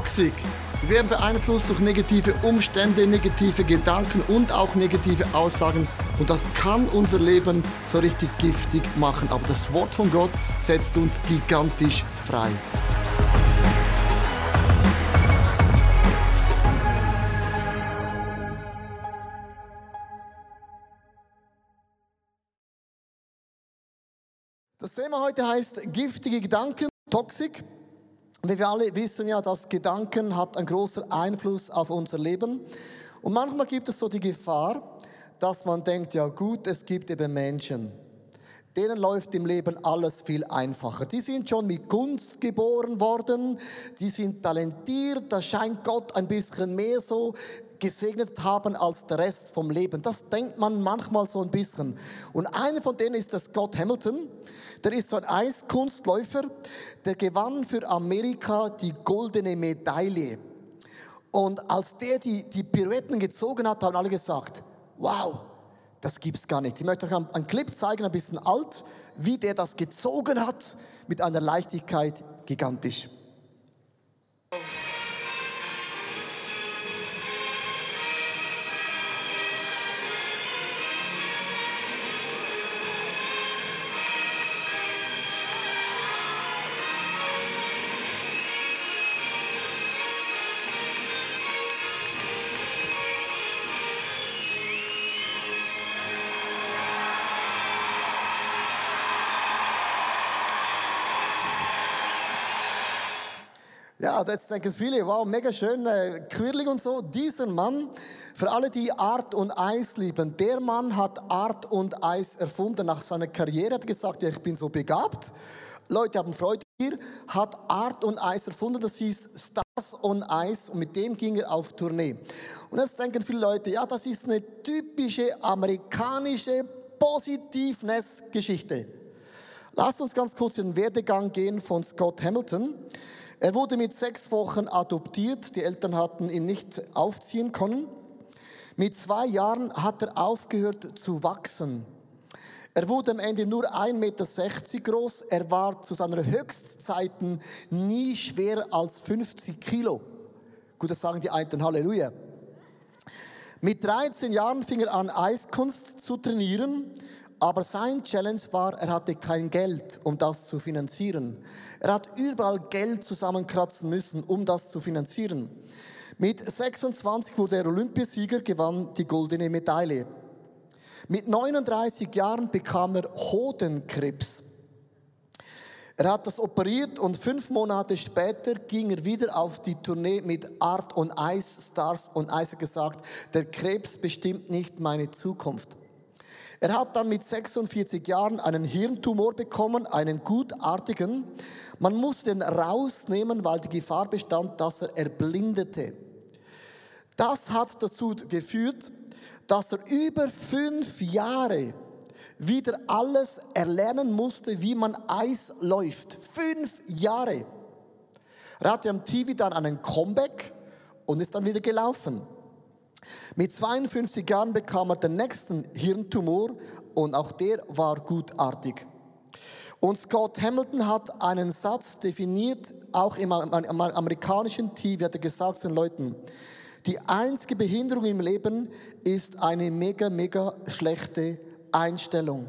Toxic. Wir werden beeinflusst durch negative Umstände, negative Gedanken und auch negative Aussagen. Und das kann unser Leben so richtig giftig machen. Aber das Wort von Gott setzt uns gigantisch frei. Das Thema heute heißt giftige Gedanken, Toxic. Wir alle wissen ja, dass Gedanken hat einen großen Einfluss auf unser Leben. Und manchmal gibt es so die Gefahr, dass man denkt, ja gut, es gibt eben Menschen, denen läuft im Leben alles viel einfacher. Die sind schon mit Kunst geboren worden, die sind talentiert, da scheint Gott ein bisschen mehr so gesegnet haben als der Rest vom Leben. Das denkt man manchmal so ein bisschen. Und einer von denen ist das Scott Hamilton. Der ist so ein Eiskunstläufer. Der gewann für Amerika die goldene Medaille. Und als der die, die Pirouetten gezogen hat, haben alle gesagt, wow, das gibt's gar nicht. Ich möchte euch einen Clip zeigen, ein bisschen alt, wie der das gezogen hat, mit einer Leichtigkeit gigantisch. Jetzt denken viele, wow, mega schön, äh, quirlig und so. Dieser Mann, für alle, die Art und Eis lieben, der Mann hat Art und Eis erfunden. Nach seiner Karriere hat er gesagt, ja, ich bin so begabt. Leute haben Freude hier, hat Art und Eis erfunden, das hieß Stars on Ice und mit dem ging er auf Tournee. Und jetzt denken viele Leute, ja, das ist eine typische amerikanische Positivness-Geschichte. Lass uns ganz kurz in den Werdegang gehen von Scott Hamilton. Er wurde mit sechs Wochen adoptiert. Die Eltern hatten ihn nicht aufziehen können. Mit zwei Jahren hat er aufgehört zu wachsen. Er wurde am Ende nur 1,60 Meter groß. Er war zu seinen Höchstzeiten nie schwerer als 50 Kilo. Gut, das sagen die einen Halleluja. Mit 13 Jahren fing er an, Eiskunst zu trainieren. Aber sein Challenge war, er hatte kein Geld, um das zu finanzieren. Er hat überall Geld zusammenkratzen müssen, um das zu finanzieren. Mit 26 wurde er Olympiasieger, gewann die goldene Medaille. Mit 39 Jahren bekam er Hodenkrebs. Er hat das operiert und fünf Monate später ging er wieder auf die Tournee mit Art und Ice Stars und Ice gesagt, der Krebs bestimmt nicht meine Zukunft. Er hat dann mit 46 Jahren einen Hirntumor bekommen, einen gutartigen. Man musste ihn rausnehmen, weil die Gefahr bestand, dass er erblindete. Das hat dazu geführt, dass er über fünf Jahre wieder alles erlernen musste, wie man Eis läuft. Fünf Jahre. Er hatte am TV dann einen Comeback und ist dann wieder gelaufen. Mit 52 Jahren bekam er den nächsten Hirntumor und auch der war gutartig. Und Scott Hamilton hat einen Satz definiert, auch im amerikanischen TV hat er gesagt den Leuten, die einzige Behinderung im Leben ist eine mega, mega schlechte Einstellung.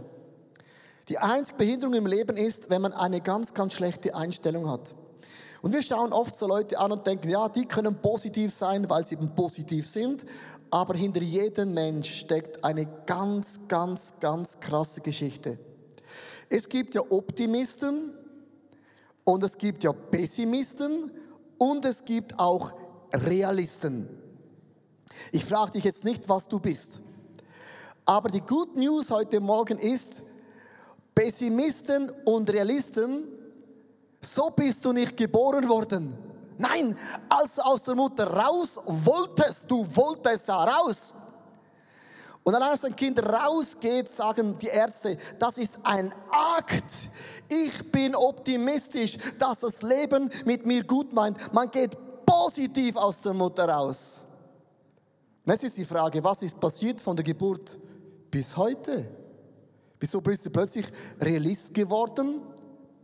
Die einzige Behinderung im Leben ist, wenn man eine ganz, ganz schlechte Einstellung hat. Und wir schauen oft so Leute an und denken, ja, die können positiv sein, weil sie eben positiv sind. Aber hinter jedem Mensch steckt eine ganz, ganz, ganz krasse Geschichte. Es gibt ja Optimisten und es gibt ja Pessimisten und es gibt auch Realisten. Ich frage dich jetzt nicht, was du bist. Aber die Good News heute Morgen ist, Pessimisten und Realisten so bist du nicht geboren worden. Nein, als du aus der Mutter raus wolltest, du wolltest da raus. Und dann, als ein Kind rausgeht, sagen die Ärzte, das ist ein Akt. Ich bin optimistisch, dass das Leben mit mir gut meint. Man geht positiv aus der Mutter raus. Jetzt ist die Frage, was ist passiert von der Geburt bis heute? Wieso bist du plötzlich Realist geworden?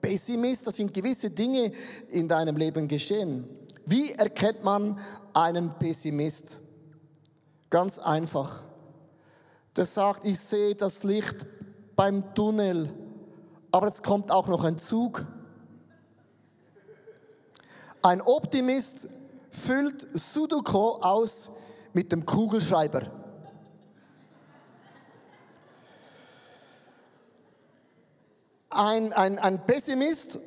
Pessimist, da sind gewisse Dinge in deinem Leben geschehen. Wie erkennt man einen Pessimist? Ganz einfach. Der sagt, ich sehe das Licht beim Tunnel, aber jetzt kommt auch noch ein Zug. Ein Optimist füllt Sudoku aus mit dem Kugelschreiber. Ein, ein, ein Pessimist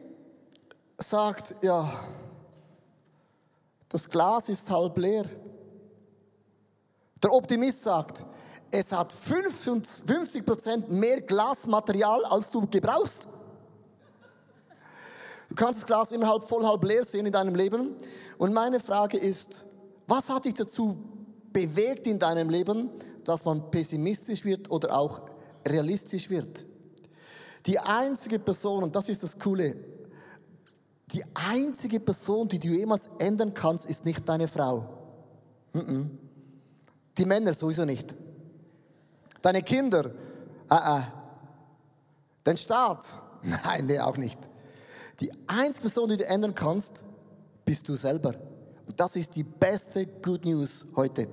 sagt, ja, das Glas ist halb leer. Der Optimist sagt, es hat 50% mehr Glasmaterial, als du gebrauchst. Du kannst das Glas immer halb voll, halb leer sehen in deinem Leben. Und meine Frage ist, was hat dich dazu bewegt in deinem Leben, dass man pessimistisch wird oder auch realistisch wird? Die einzige Person, und das ist das Coole, die einzige Person, die du jemals ändern kannst, ist nicht deine Frau. Die Männer sowieso nicht. Deine Kinder, äh, äh. Den Staat, nein, nee, auch nicht. Die einzige Person, die du ändern kannst, bist du selber. Und das ist die beste Good News heute.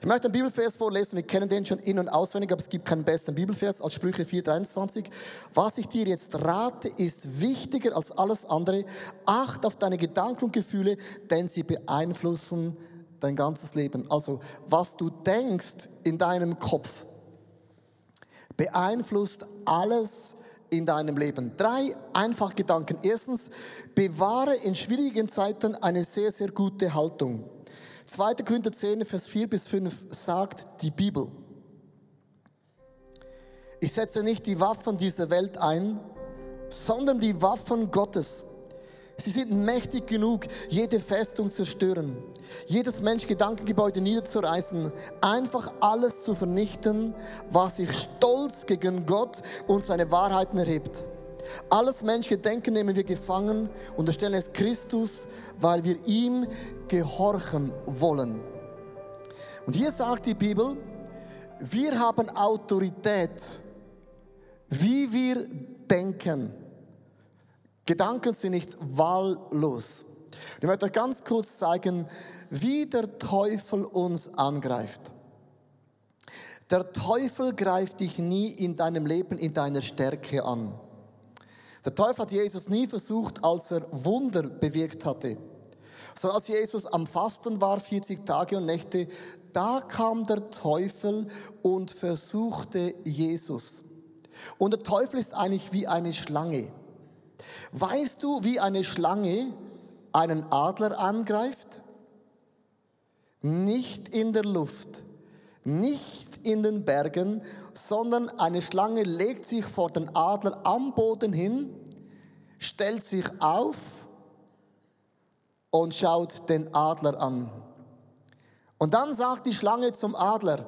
Ich möchte einen Bibelvers vorlesen, wir kennen den schon in- und auswendig, aber es gibt keinen besseren Bibelvers als Sprüche 4,23. Was ich dir jetzt rate, ist wichtiger als alles andere. Acht auf deine Gedanken und Gefühle, denn sie beeinflussen dein ganzes Leben. Also, was du denkst in deinem Kopf, beeinflusst alles in deinem Leben. Drei einfach Gedanken. Erstens, bewahre in schwierigen Zeiten eine sehr, sehr gute Haltung. 2. Korinther 10, Vers 4 bis 5 sagt die Bibel. Ich setze nicht die Waffen dieser Welt ein, sondern die Waffen Gottes. Sie sind mächtig genug, jede Festung zu zerstören, jedes Mensch-Gedankengebäude niederzureißen, einfach alles zu vernichten, was sich stolz gegen Gott und seine Wahrheiten erhebt. Alles menschliche Denken nehmen wir gefangen und erstellen es Christus, weil wir ihm gehorchen wollen. Und hier sagt die Bibel, wir haben Autorität, wie wir denken. Gedanken sind nicht wahllos. Ich möchte euch ganz kurz zeigen, wie der Teufel uns angreift. Der Teufel greift dich nie in deinem Leben in deiner Stärke an. Der Teufel hat Jesus nie versucht, als er Wunder bewirkt hatte. So als Jesus am Fasten war, 40 Tage und Nächte, da kam der Teufel und versuchte Jesus. Und der Teufel ist eigentlich wie eine Schlange. Weißt du, wie eine Schlange einen Adler angreift? Nicht in der Luft, nicht in den Bergen, sondern eine Schlange legt sich vor den Adler am Boden hin, stellt sich auf und schaut den Adler an. Und dann sagt die Schlange zum Adler,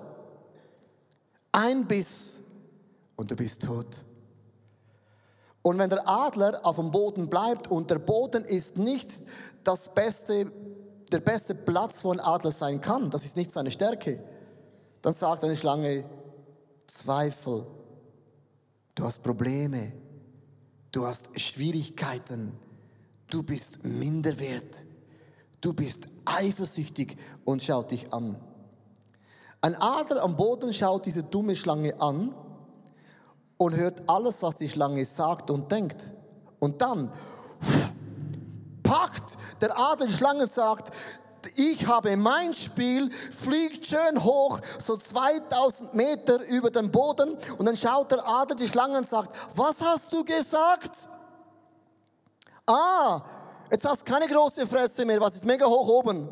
ein Biss und du bist tot. Und wenn der Adler auf dem Boden bleibt und der Boden ist nicht das beste, der beste Platz, wo ein Adler sein kann, das ist nicht seine Stärke, dann sagt eine Schlange, Zweifel, du hast Probleme, du hast Schwierigkeiten, du bist minderwert, du bist eifersüchtig und schaut dich an. Ein Adler am Boden schaut diese dumme Schlange an und hört alles, was die Schlange sagt und denkt. Und dann packt der Adler die Schlange und sagt, ich habe mein Spiel, fliegt schön hoch, so 2000 Meter über den Boden und dann schaut der Adler die Schlange und sagt, was hast du gesagt? Ah, jetzt hast du keine große Fresse mehr, was ist mega hoch oben.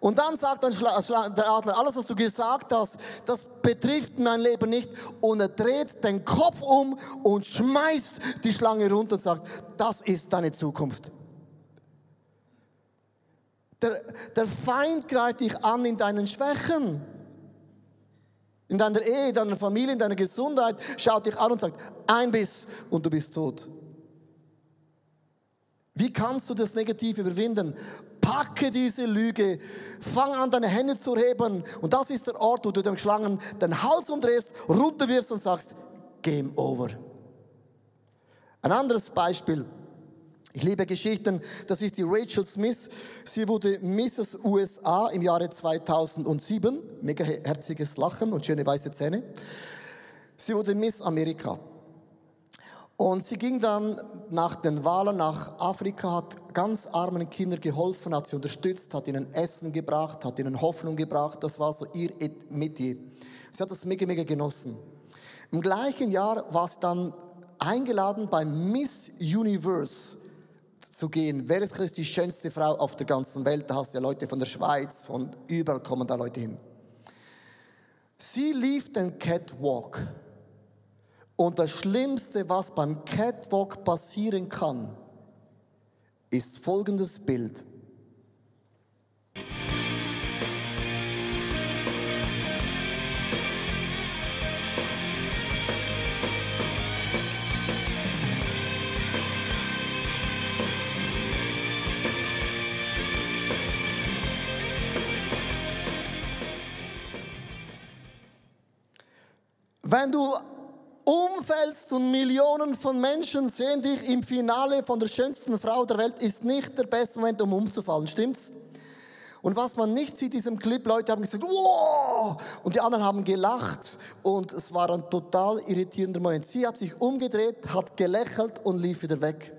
Und dann sagt dann der Adler, alles, was du gesagt hast, das betrifft mein Leben nicht. Und er dreht den Kopf um und schmeißt die Schlange runter und sagt, das ist deine Zukunft. Der, der Feind greift dich an in deinen Schwächen. In deiner Ehe, in deiner Familie, in deiner Gesundheit, schaut dich an und sagt, ein Biss und du bist tot. Wie kannst du das Negative überwinden? Packe diese Lüge, fang an, deine Hände zu heben. Und das ist der Ort, wo du dem Schlangen den Hals umdrehst, runterwirfst und sagst, Game over. Ein anderes Beispiel. Ich liebe Geschichten. Das ist die Rachel Smith. Sie wurde Mrs. USA im Jahre 2007. Mega herziges Lachen und schöne weiße Zähne. Sie wurde Miss Amerika. Und sie ging dann nach den Wahlen nach Afrika, hat ganz armen Kindern geholfen, hat sie unterstützt, hat ihnen Essen gebracht, hat ihnen Hoffnung gebracht. Das war so ihr Metier. Sie hat das mega, mega genossen. Im gleichen Jahr war sie dann eingeladen beim Miss Universe zu gehen. Wer ist die schönste Frau auf der ganzen Welt? Da hast du ja Leute von der Schweiz, von überall kommen da Leute hin. Sie lief den Catwalk. Und das Schlimmste, was beim Catwalk passieren kann, ist folgendes Bild. Wenn du umfällst und Millionen von Menschen sehen dich im Finale von der schönsten Frau der Welt, ist nicht der beste Moment, um umzufallen, stimmt's? Und was man nicht sieht, diesem Clip, Leute haben gesagt, wow! Und die anderen haben gelacht und es war ein total irritierender Moment. Sie hat sich umgedreht, hat gelächelt und lief wieder weg.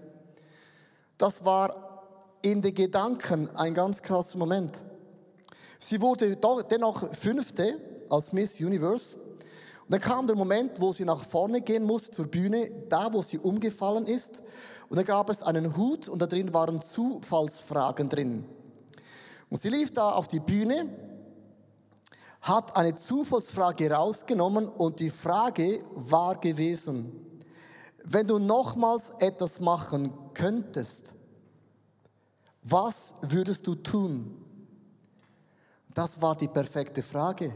Das war in den Gedanken ein ganz krasser Moment. Sie wurde dennoch Fünfte als Miss Universe dann kam der Moment, wo sie nach vorne gehen musste zur Bühne, da wo sie umgefallen ist. Und da gab es einen Hut und da drin waren Zufallsfragen drin. Und sie lief da auf die Bühne, hat eine Zufallsfrage rausgenommen und die Frage war gewesen, wenn du nochmals etwas machen könntest, was würdest du tun? Das war die perfekte Frage.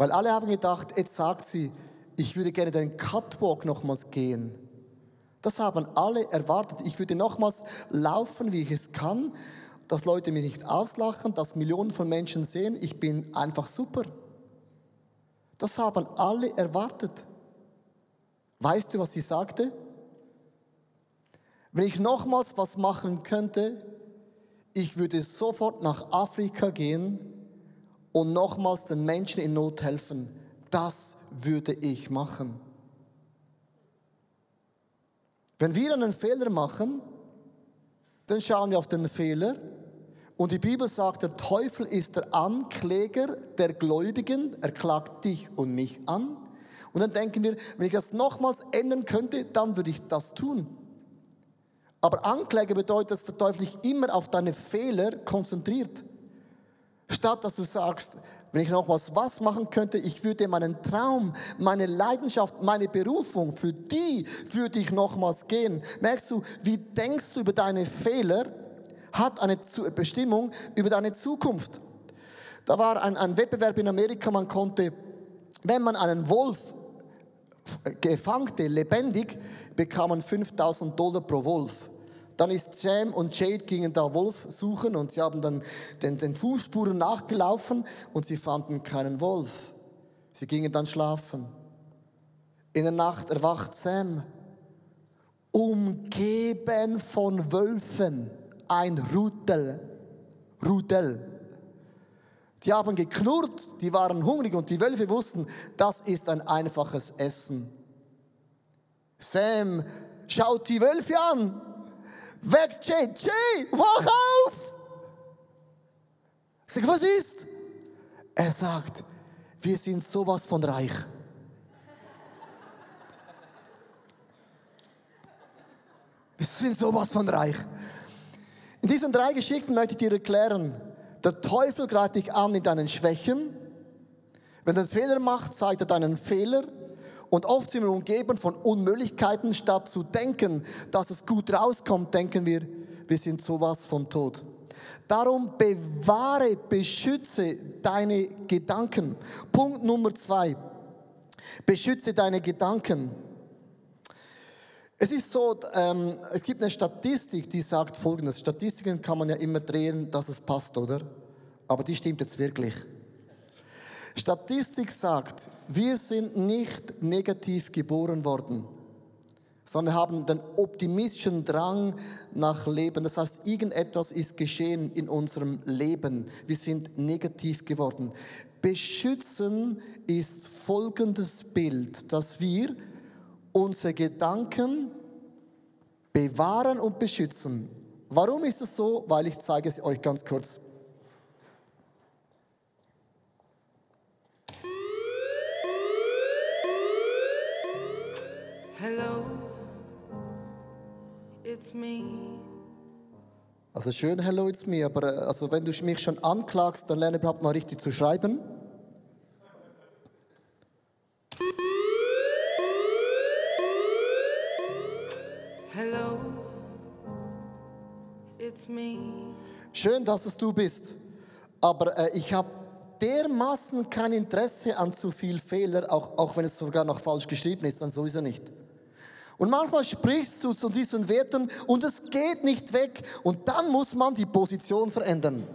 Weil alle haben gedacht, jetzt sagt sie, ich würde gerne den Catwalk nochmals gehen. Das haben alle erwartet. Ich würde nochmals laufen, wie ich es kann, dass Leute mich nicht auslachen, dass Millionen von Menschen sehen, ich bin einfach super. Das haben alle erwartet. Weißt du, was sie sagte? Wenn ich nochmals was machen könnte, ich würde sofort nach Afrika gehen und nochmals den Menschen in Not helfen. Das würde ich machen. Wenn wir einen Fehler machen, dann schauen wir auf den Fehler. Und die Bibel sagt, der Teufel ist der Ankläger der Gläubigen. Er klagt dich und mich an. Und dann denken wir, wenn ich das nochmals ändern könnte, dann würde ich das tun. Aber Ankläger bedeutet, dass der Teufel sich immer auf deine Fehler konzentriert. Statt dass du sagst, wenn ich noch was, was machen könnte, ich würde meinen Traum, meine Leidenschaft, meine Berufung, für die würde ich nochmals gehen. Merkst du, wie denkst du über deine Fehler, hat eine Bestimmung über deine Zukunft. Da war ein, ein Wettbewerb in Amerika, man konnte, wenn man einen Wolf gefangte, lebendig, bekam man 5000 Dollar pro Wolf. Dann ist Sam und Jade gingen da Wolf suchen und sie haben dann den, den Fußspuren nachgelaufen und sie fanden keinen Wolf. Sie gingen dann schlafen. In der Nacht erwacht Sam, umgeben von Wölfen, ein Rudel. Rudel. Die haben geknurrt, die waren hungrig und die Wölfe wussten, das ist ein einfaches Essen. Sam schaut die Wölfe an Weg, Jay, Jay, wach auf! Ich sage, was ist? Er sagt, wir sind sowas von reich. Wir sind sowas von reich. In diesen drei Geschichten möchte ich dir erklären, der Teufel greift dich an in deinen Schwächen. Wenn er einen Fehler macht, zeigt er deinen Fehler. Und oft sind wir umgeben von Unmöglichkeiten, statt zu denken, dass es gut rauskommt, denken wir, wir sind sowas von tot. Darum bewahre, beschütze deine Gedanken. Punkt Nummer zwei. Beschütze deine Gedanken. Es ist so, ähm, es gibt eine Statistik, die sagt folgendes. Statistiken kann man ja immer drehen, dass es passt, oder? Aber die stimmt jetzt wirklich. Statistik sagt, wir sind nicht negativ geboren worden, sondern haben den optimistischen Drang nach Leben. Das heißt, irgendetwas ist geschehen in unserem Leben. Wir sind negativ geworden. Beschützen ist folgendes Bild, dass wir unsere Gedanken bewahren und beschützen. Warum ist es so? Weil ich zeige es euch ganz kurz. Hello, it's me. Also schön, hello, it's me, aber äh, also wenn du mich schon anklagst, dann lerne überhaupt mal richtig zu schreiben. Hello, it's me. Schön, dass es du bist, aber äh, ich habe dermaßen kein Interesse an zu viel Fehler, auch, auch wenn es sogar noch falsch geschrieben ist, dann sowieso nicht. Und manchmal sprichst du zu diesen Werten und es geht nicht weg. Und dann muss man die Position verändern.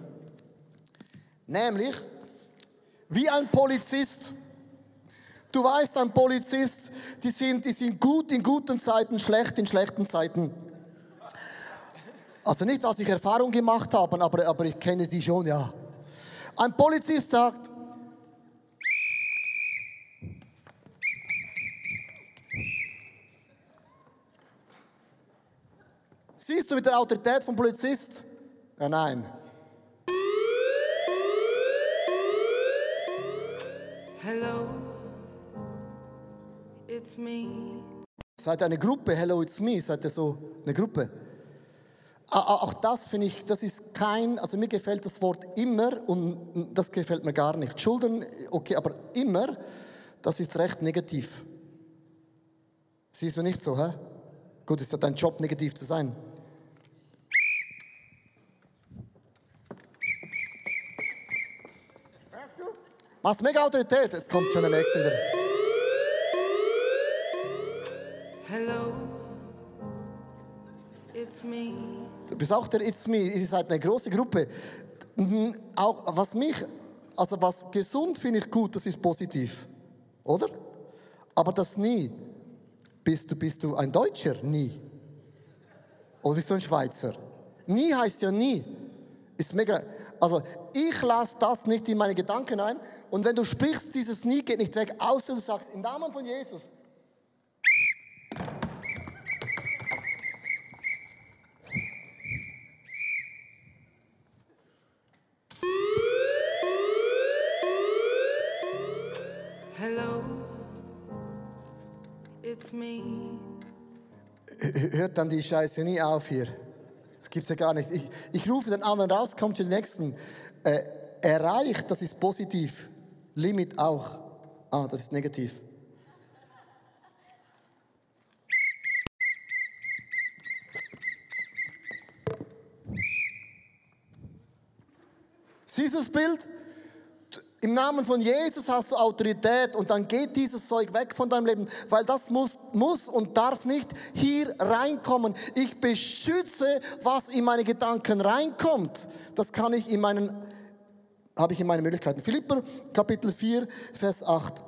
Nämlich wie ein Polizist. Du weißt, ein Polizist, die sind, die sind gut in guten Zeiten, schlecht in schlechten Zeiten. Also nicht, dass ich Erfahrung gemacht habe, aber, aber ich kenne sie schon, ja. Ein Polizist sagt, Siehst du mit der Autorität vom Polizist? Ja, nein. Hello, it's me. Seid ihr eine Gruppe? Hello, it's me. Seid ihr so eine Gruppe? Auch das finde ich, das ist kein, also mir gefällt das Wort immer und das gefällt mir gar nicht. Schulden, okay, aber immer, das ist recht negativ. Siehst du nicht so, hä? Gut, ist ja dein Job, negativ zu sein. Machst mega Autorität. Jetzt kommt schon der nächste. Hello, it's me. Du bist auch der It's me. Ihr seid eine große Gruppe. Mhm, auch was mich, also was gesund finde ich gut, das ist positiv, oder? Aber das nie. Bist du, bist du ein Deutscher? Nie. Oder bist du ein Schweizer? Nie heißt ja nie. Ist mega. Also ich lasse das nicht in meine Gedanken ein. Und wenn du sprichst, dieses Nie geht nicht weg, außer du sagst, im Namen von Jesus. Hello, it's me. Hört dann die Scheiße nie auf hier. Gibt es ja gar nicht. Ich, ich rufe den anderen raus, kommt zum nächsten. Äh, erreicht, das ist positiv. Limit auch. Ah, das ist negativ. Siehst du das Bild? Im Namen von Jesus hast du Autorität und dann geht dieses Zeug weg von deinem Leben, weil das muss, muss und darf nicht hier reinkommen. Ich beschütze, was in meine Gedanken reinkommt. Das kann ich in meinen, habe ich in meinen Möglichkeiten. Philipper Kapitel 4, Vers 8.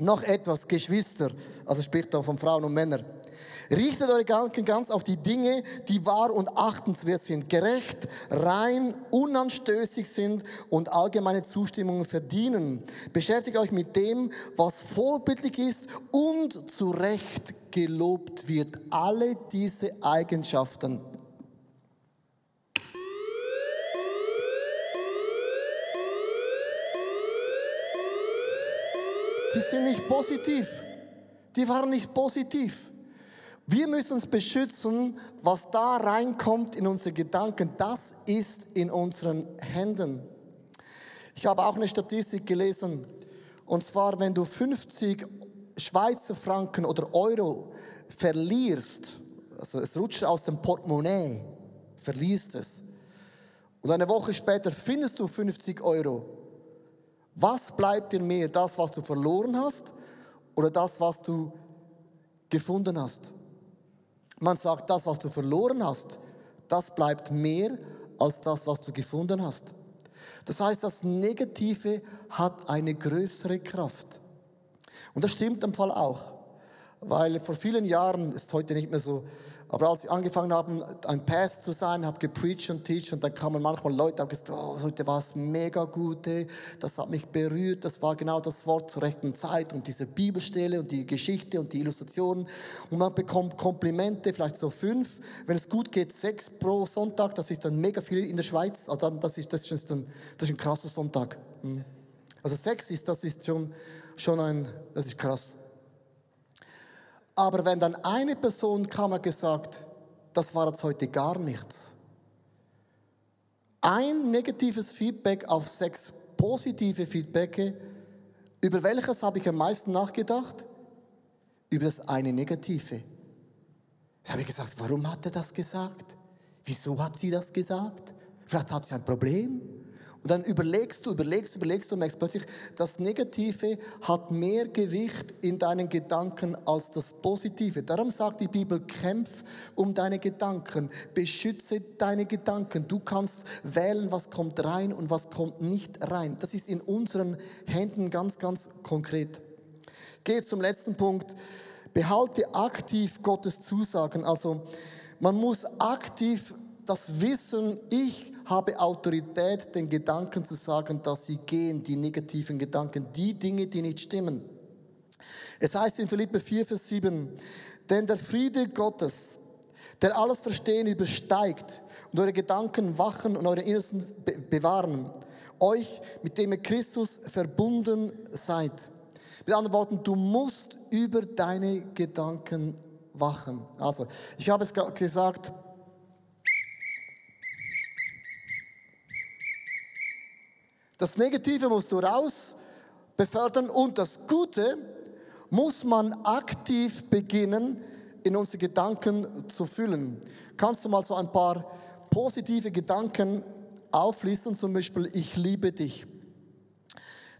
Noch etwas, Geschwister, also spricht da von Frauen und Männern. Richtet eure Gedanken ganz auf die Dinge, die wahr und achtenswert sind, gerecht, rein, unanstößig sind und allgemeine Zustimmung verdienen. Beschäftigt euch mit dem, was vorbildlich ist und zu Recht gelobt wird. Alle diese Eigenschaften. Die sind nicht positiv. Die waren nicht positiv. Wir müssen uns beschützen, was da reinkommt in unsere Gedanken. Das ist in unseren Händen. Ich habe auch eine Statistik gelesen. Und zwar, wenn du 50 Schweizer Franken oder Euro verlierst, also es rutscht aus dem Portemonnaie, verlierst es. Und eine Woche später findest du 50 Euro. Was bleibt dir mehr? Das, was du verloren hast oder das, was du gefunden hast? Man sagt, das, was du verloren hast, das bleibt mehr als das, was du gefunden hast. Das heißt, das Negative hat eine größere Kraft. Und das stimmt im Fall auch. weil vor vielen Jahren, ist heute nicht mehr so, aber als ich angefangen habe, ein Path zu sein, habe gepreacht und teach und dann kamen manchmal Leute, haben gesagt, oh, heute war es mega gut, das hat mich berührt, das war genau das Wort zur rechten Zeit. Und diese Bibelstelle und die Geschichte und die Illustrationen. Und man bekommt Komplimente, vielleicht so fünf, wenn es gut geht, sechs pro Sonntag, das ist dann mega viel in der Schweiz, also das ist, das ist, ein, das ist ein krasser Sonntag. Hm. Also sechs ist, das ist schon, schon ein, das ist krass. Aber wenn dann eine Person kam und gesagt, das war jetzt heute gar nichts. Ein negatives Feedback auf sechs positive Feedbacke, über welches habe ich am meisten nachgedacht? Über das eine negative. Da habe ich gesagt, warum hat er das gesagt? Wieso hat sie das gesagt? Vielleicht hat sie ein Problem. Und dann überlegst du, überlegst, überlegst du und merkst plötzlich, das Negative hat mehr Gewicht in deinen Gedanken als das Positive. Darum sagt die Bibel, kämpf um deine Gedanken, beschütze deine Gedanken. Du kannst wählen, was kommt rein und was kommt nicht rein. Das ist in unseren Händen ganz, ganz konkret. Gehe zum letzten Punkt. Behalte aktiv Gottes Zusagen. Also man muss aktiv das Wissen, ich habe Autorität, den Gedanken zu sagen, dass sie gehen, die negativen Gedanken, die Dinge, die nicht stimmen. Es heißt in Philippe 4, Vers 7, denn der Friede Gottes, der alles Verstehen übersteigt und eure Gedanken wachen und eure Innersten bewahren, euch, mit dem ihr Christus verbunden seid. Mit anderen Worten, du musst über deine Gedanken wachen. Also, ich habe es gesagt, Das Negative musst du raus befördern und das Gute muss man aktiv beginnen, in unsere Gedanken zu füllen. Kannst du mal so ein paar positive Gedanken auflisten, zum Beispiel, ich liebe dich.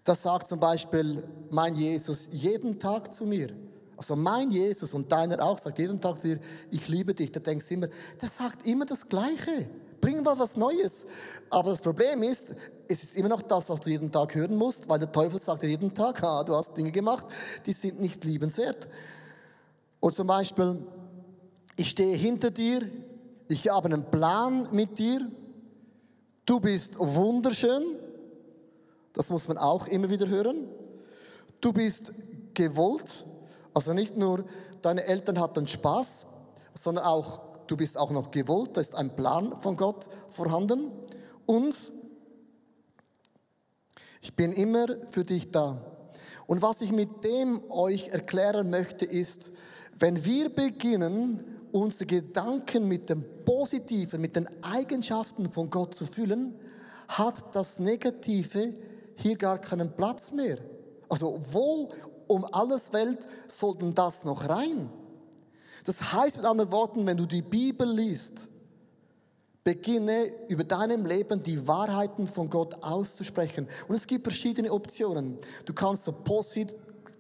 Das sagt zum Beispiel mein Jesus jeden Tag zu mir. Also mein Jesus und deiner auch sagt jeden Tag zu dir, ich liebe dich. Da denkst du immer, der sagt immer das Gleiche. Bring mal was Neues. Aber das Problem ist, es ist immer noch das, was du jeden Tag hören musst, weil der Teufel sagt dir jeden Tag, ah, du hast Dinge gemacht, die sind nicht liebenswert. Und zum Beispiel, ich stehe hinter dir, ich habe einen Plan mit dir, du bist wunderschön, das muss man auch immer wieder hören. Du bist gewollt, also nicht nur deine Eltern hatten Spaß, sondern auch du bist auch noch gewollt, da ist ein Plan von Gott vorhanden. Und ich bin immer für dich da. Und was ich mit dem euch erklären möchte, ist, wenn wir beginnen, unsere Gedanken mit dem Positiven, mit den Eigenschaften von Gott zu füllen, hat das Negative hier gar keinen Platz mehr. Also wo um alles Welt sollten das noch rein? Das heißt mit anderen Worten, wenn du die Bibel liest, beginne über deinem Leben die Wahrheiten von Gott auszusprechen. Und es gibt verschiedene Optionen. Du kannst so Posit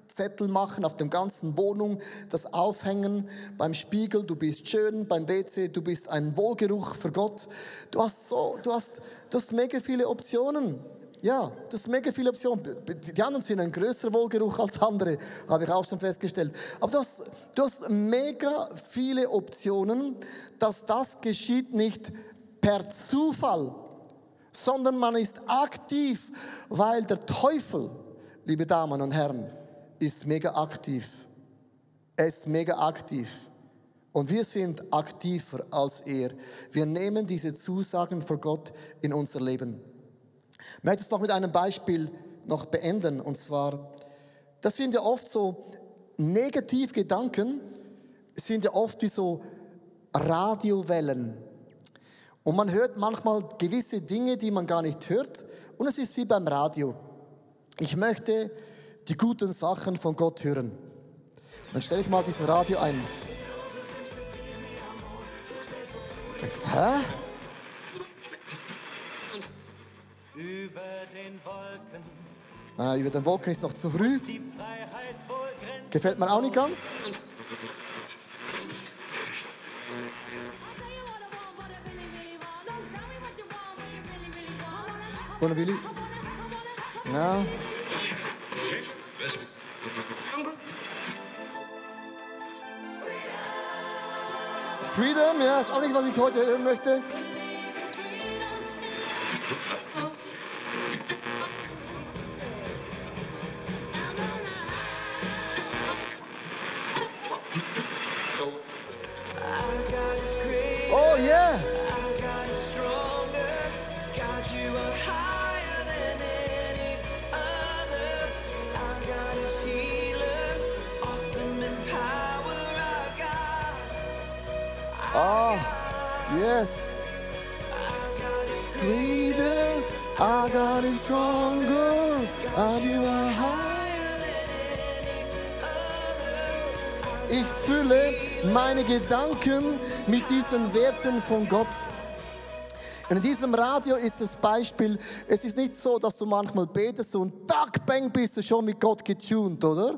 Zettel machen auf der ganzen Wohnung, das aufhängen beim Spiegel, du bist schön, beim WC, du bist ein Wohlgeruch für Gott. Du hast so, du hast, du hast mega viele Optionen. Ja, das sind mega viele Optionen. Die anderen sind ein größerer Wohlgeruch als andere, habe ich auch schon festgestellt. Aber du hast, du hast mega viele Optionen, dass das geschieht nicht per Zufall, sondern man ist aktiv, weil der Teufel, liebe Damen und Herren, ist mega aktiv. Er ist mega aktiv. Und wir sind aktiver als er. Wir nehmen diese Zusagen vor Gott in unser Leben. Ich möchte es noch mit einem Beispiel noch beenden. Und zwar, das sind ja oft so Negativgedanken, sind ja oft wie so Radiowellen. Und man hört manchmal gewisse Dinge, die man gar nicht hört. Und es ist wie beim Radio. Ich möchte die guten Sachen von Gott hören. Dann stelle ich mal diesen Radio ein. Hä? Über den Wolken. Ah, über den Wolken ist noch zu früh. Gefällt mir auch nicht ganz. Ohne Willi? Ja. Freedom, ja, ist auch nicht, was ich heute hören möchte. Ich fülle meine Gedanken mit diesen Werten von Gott. In diesem Radio ist das Beispiel, es ist nicht so, dass du manchmal betest und tack, bang, bist du schon mit Gott getuned, oder?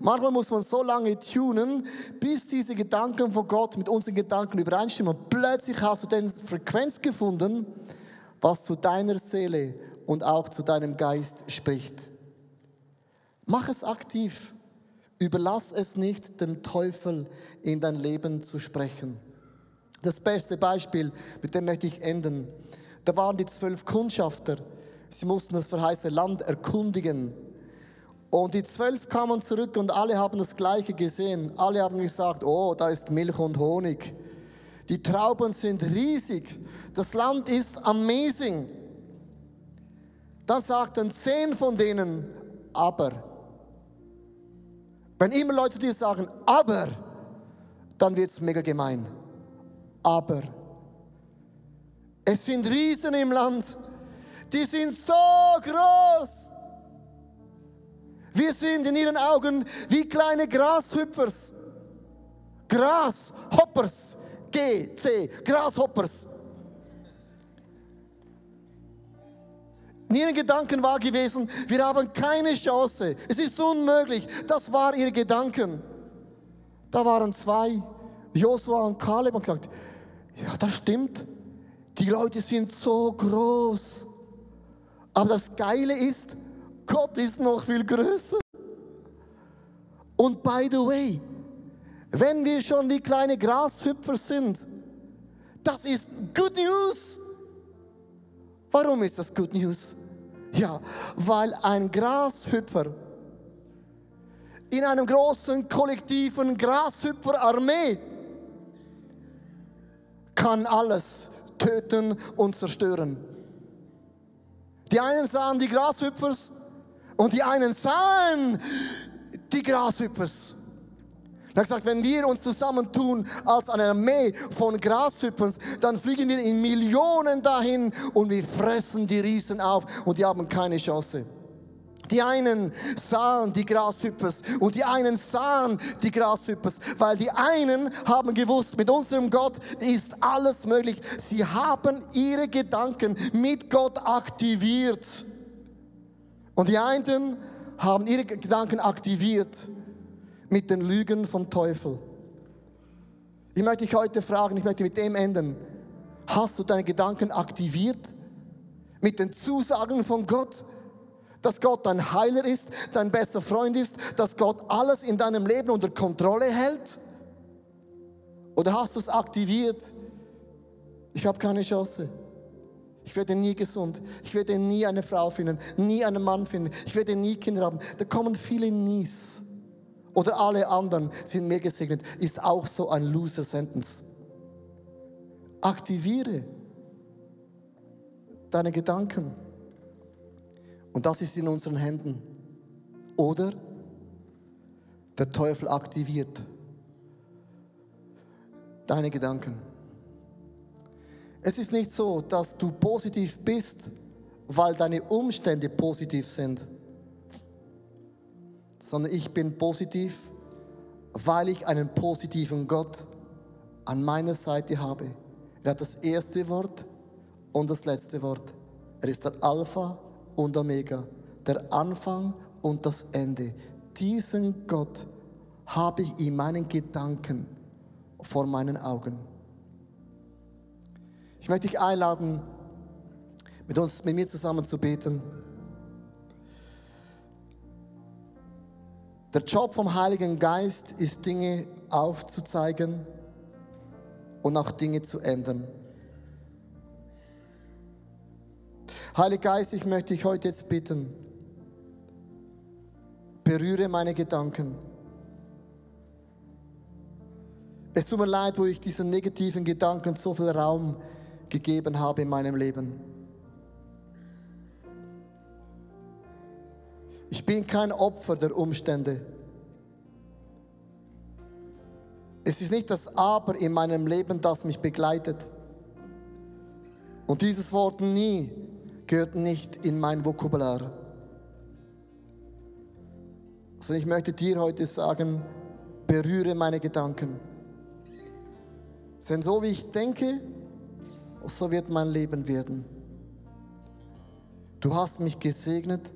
Manchmal muss man so lange tunen, bis diese Gedanken von Gott mit unseren Gedanken übereinstimmen. Plötzlich hast du den Frequenz gefunden, was zu deiner Seele und auch zu deinem Geist spricht. Mach es aktiv. Überlass es nicht dem Teufel in dein Leben zu sprechen. Das beste Beispiel, mit dem möchte ich enden. Da waren die zwölf Kundschafter. Sie mussten das verheißene Land erkundigen. Und die zwölf kamen zurück und alle haben das Gleiche gesehen. Alle haben gesagt, oh, da ist Milch und Honig. Die Trauben sind riesig. Das Land ist amazing. Dann sagten zehn von denen, aber. Wenn immer Leute dir sagen, aber, dann wird es mega gemein. Aber. Es sind Riesen im Land. Die sind so groß. Wir sind in ihren Augen wie kleine Grashüpfers. Grashoppers. G, C, Grasshoppers. Ihren Gedanken war gewesen, wir haben keine Chance. Es ist unmöglich. Das war ihre Gedanken. Da waren zwei, Josua und Kaleb, und gesagt, ja, das stimmt. Die Leute sind so groß. Aber das Geile ist, Gott ist noch viel größer. Und by the way, wenn wir schon wie kleine Grashüpfer sind, das ist Good News. Warum ist das Good News? Ja, weil ein Grashüpfer in einem großen kollektiven Grashüpferarmee kann alles töten und zerstören. Die einen sahen die Grashüpfers und die einen sahen die Grashüpfers. Er hat gesagt, wenn wir uns zusammentun als eine Armee von Grashüpfern, dann fliegen wir in Millionen dahin und wir fressen die Riesen auf und die haben keine Chance. Die einen sahen die Grashüppers und die einen sahen die Grashüppers, weil die einen haben gewusst, mit unserem Gott ist alles möglich. Sie haben ihre Gedanken mit Gott aktiviert. Und die einen haben ihre Gedanken aktiviert mit den Lügen vom Teufel. Ich möchte dich heute fragen, ich möchte mit dem enden. Hast du deine Gedanken aktiviert mit den Zusagen von Gott? Dass Gott dein Heiler ist, dein bester Freund ist, dass Gott alles in deinem Leben unter Kontrolle hält? Oder hast du es aktiviert? Ich habe keine Chance. Ich werde nie gesund. Ich werde nie eine Frau finden, nie einen Mann finden. Ich werde nie Kinder haben. Da kommen viele Nies. Oder alle anderen sind mehr gesegnet. Ist auch so ein Loser Sentence. Aktiviere deine Gedanken. Und das ist in unseren Händen. Oder der Teufel aktiviert deine Gedanken. Es ist nicht so, dass du positiv bist, weil deine Umstände positiv sind, sondern ich bin positiv, weil ich einen positiven Gott an meiner Seite habe. Er hat das erste Wort und das letzte Wort. Er ist der Alpha und Omega, der Anfang und das Ende. Diesen Gott habe ich in meinen Gedanken vor meinen Augen. Ich möchte dich einladen, mit uns, mit mir zusammen zu beten. Der Job vom Heiligen Geist ist Dinge aufzuzeigen, und auch Dinge zu ändern. Heiliger Geist, ich möchte dich heute jetzt bitten, berühre meine Gedanken. Es tut mir leid, wo ich diesen negativen Gedanken so viel Raum gegeben habe in meinem Leben. Ich bin kein Opfer der Umstände. Es ist nicht das Aber in meinem Leben, das mich begleitet. Und dieses Wort nie gehört nicht in mein Vokabular. Also ich möchte dir heute sagen, berühre meine Gedanken. Denn so wie ich denke, so wird mein Leben werden. Du hast mich gesegnet,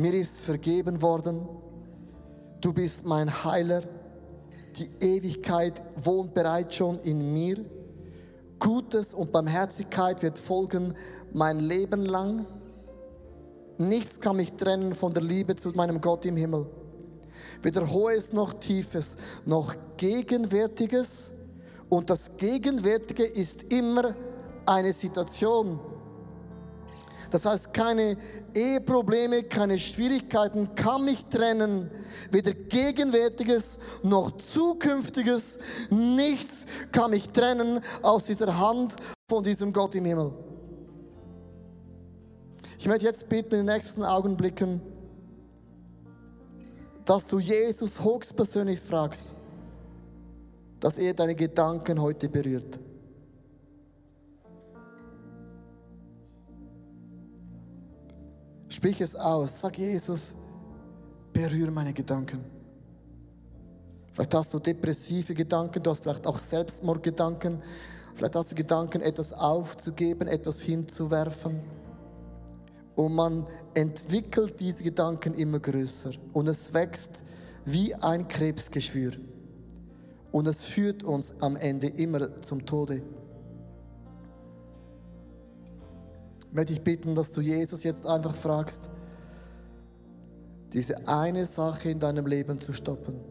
mir ist vergeben worden, du bist mein Heiler, die Ewigkeit wohnt bereits schon in mir, Gutes und Barmherzigkeit wird folgen mein Leben lang. Nichts kann mich trennen von der Liebe zu meinem Gott im Himmel. Weder Hohes noch Tiefes, noch Gegenwärtiges. Und das Gegenwärtige ist immer eine Situation. Das heißt, keine Eheprobleme, keine Schwierigkeiten kann mich trennen. Weder Gegenwärtiges noch Zukünftiges. Nichts kann mich trennen aus dieser Hand von diesem Gott im Himmel. Ich möchte jetzt bitten in den nächsten Augenblicken, dass du Jesus höchstpersönlich fragst, dass er deine Gedanken heute berührt. Sprich es aus. Sag Jesus, berühre meine Gedanken. Vielleicht hast du depressive Gedanken, du hast vielleicht auch Selbstmordgedanken. Vielleicht hast du Gedanken, etwas aufzugeben, etwas hinzuwerfen. Und man entwickelt diese Gedanken immer größer. Und es wächst wie ein Krebsgeschwür. Und es führt uns am Ende immer zum Tode. Möchte ich bitten, dass du Jesus jetzt einfach fragst, diese eine Sache in deinem Leben zu stoppen.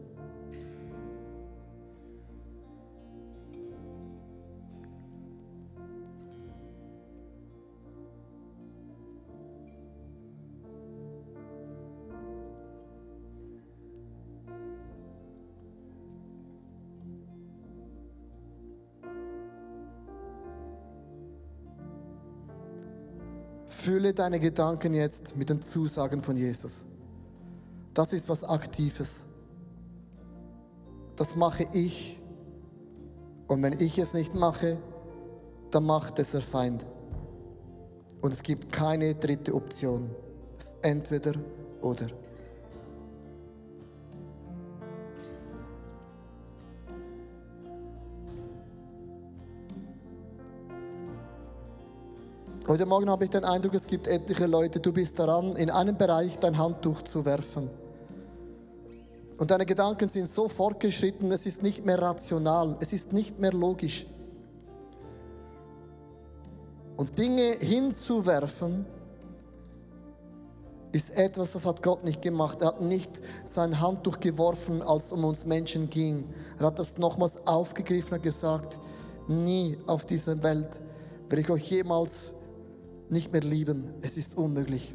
Fülle deine Gedanken jetzt mit den Zusagen von Jesus. Das ist was Aktives. Das mache ich. Und wenn ich es nicht mache, dann macht es der Feind. Und es gibt keine dritte Option. Entweder oder. Heute Morgen habe ich den Eindruck, es gibt etliche Leute, du bist daran, in einem Bereich dein Handtuch zu werfen. Und deine Gedanken sind so fortgeschritten, es ist nicht mehr rational, es ist nicht mehr logisch. Und Dinge hinzuwerfen, ist etwas, das hat Gott nicht gemacht. Er hat nicht sein Handtuch geworfen, als es um uns Menschen ging. Er hat das nochmals aufgegriffen und gesagt, nie auf dieser Welt werde ich euch jemals nicht mehr lieben. Es ist unmöglich.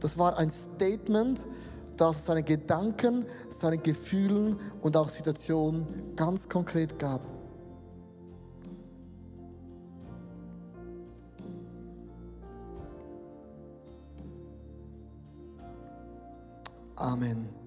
Das war ein Statement, das seine Gedanken, seine Gefühlen und auch Situationen ganz konkret gab. Amen.